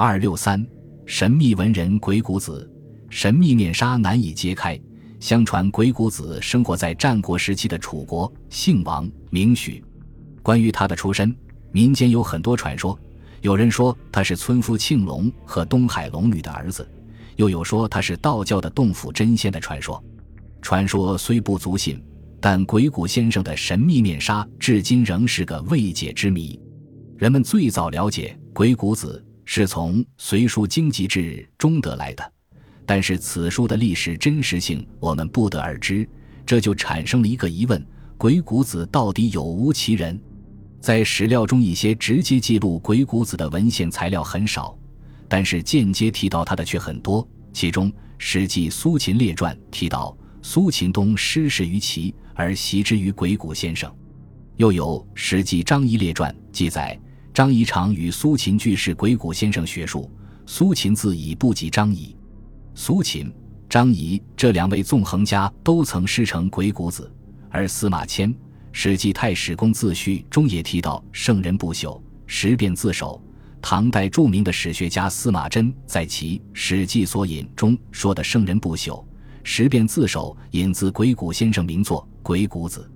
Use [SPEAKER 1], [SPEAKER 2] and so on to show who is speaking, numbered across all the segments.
[SPEAKER 1] 二六三，神秘文人鬼谷子，神秘面纱难以揭开。相传鬼谷子生活在战国时期的楚国，姓王，名许。关于他的出身，民间有很多传说。有人说他是村夫庆龙和东海龙女的儿子，又有说他是道教的洞府真仙的传说。传说虽不足信，但鬼谷先生的神秘面纱至今仍是个未解之谜。人们最早了解鬼谷子是从《隋书经籍志》中得来的，但是此书的历史真实性我们不得而知，这就产生了一个疑问：鬼谷子到底有无其人？在史料中，一些直接记录鬼谷子的文献材料很少，但是间接提到他的却很多。其中，《史记·苏秦列传》提到苏秦东失事于齐，而袭之于鬼谷先生；又有《史记·张仪列传》记载张仪常与苏秦俱是鬼谷先生学术，苏秦自已不及张仪。苏秦、张仪这两位纵横家都曾师承鬼谷子，而司马迁。《史记·太史公自序》中也提到圣人不朽，十变自守。唐代著名的史学家司马真在其《史记索引》中说的圣人不朽，十变自守，引自鬼谷先生名作《鬼谷子》。《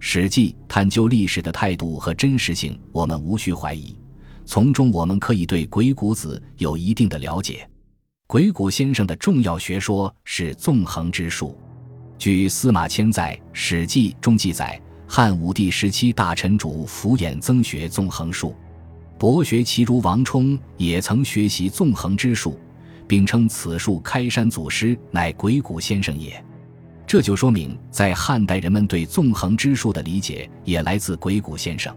[SPEAKER 1] 史记》探究历史的态度和真实性，我们无需怀疑。从中我们可以对鬼谷子有一定的了解。鬼谷先生的重要学说是纵横之术。据司马迁在《史记》中记载。汉武帝时期，大臣主俯眼增学纵横术，博学奇儒王充也曾学习纵横之术，并称此术开山祖师乃鬼谷先生也。这就说明，在汉代，人们对纵横之术的理解也来自鬼谷先生。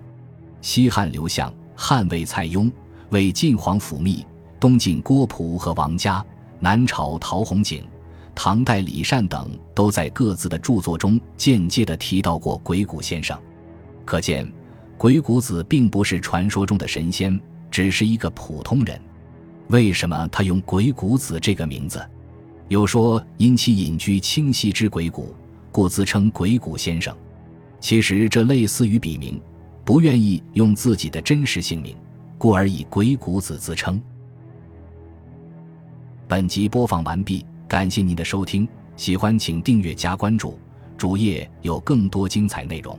[SPEAKER 1] 西汉刘向、汉魏蔡邕、魏晋皇甫谧、东晋郭璞和王嘉、南朝陶弘景。唐代李善等都在各自的著作中间接地提到过鬼谷先生，可见鬼谷子并不是传说中的神仙，只是一个普通人。为什么他用鬼谷子这个名字？有说因其隐居清溪之鬼谷，故自称鬼谷先生。其实这类似于笔名，不愿意用自己的真实姓名，故而以鬼谷子自称。本集播放完毕。感谢您的收听，喜欢请订阅加关注，主页有更多精彩内容。